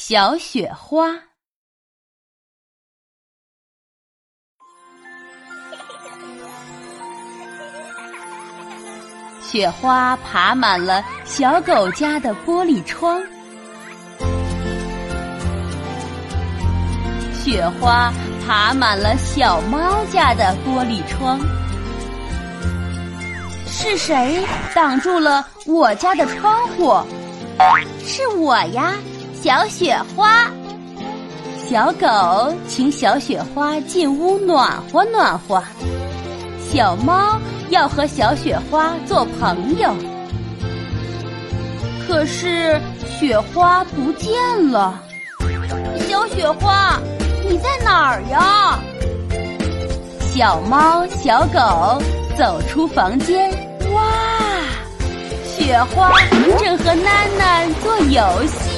小雪花。雪花爬满了小狗家的玻璃窗，雪花爬满了小猫家的玻璃窗。是谁挡住了我家的窗户？是我呀，小雪花。小狗请小雪花进屋暖和暖和。小猫要和小雪花做朋友，可是雪花不见了。小雪花，你在哪儿呀？小猫、小狗走出房间。哇，雪花正和囡囡做游戏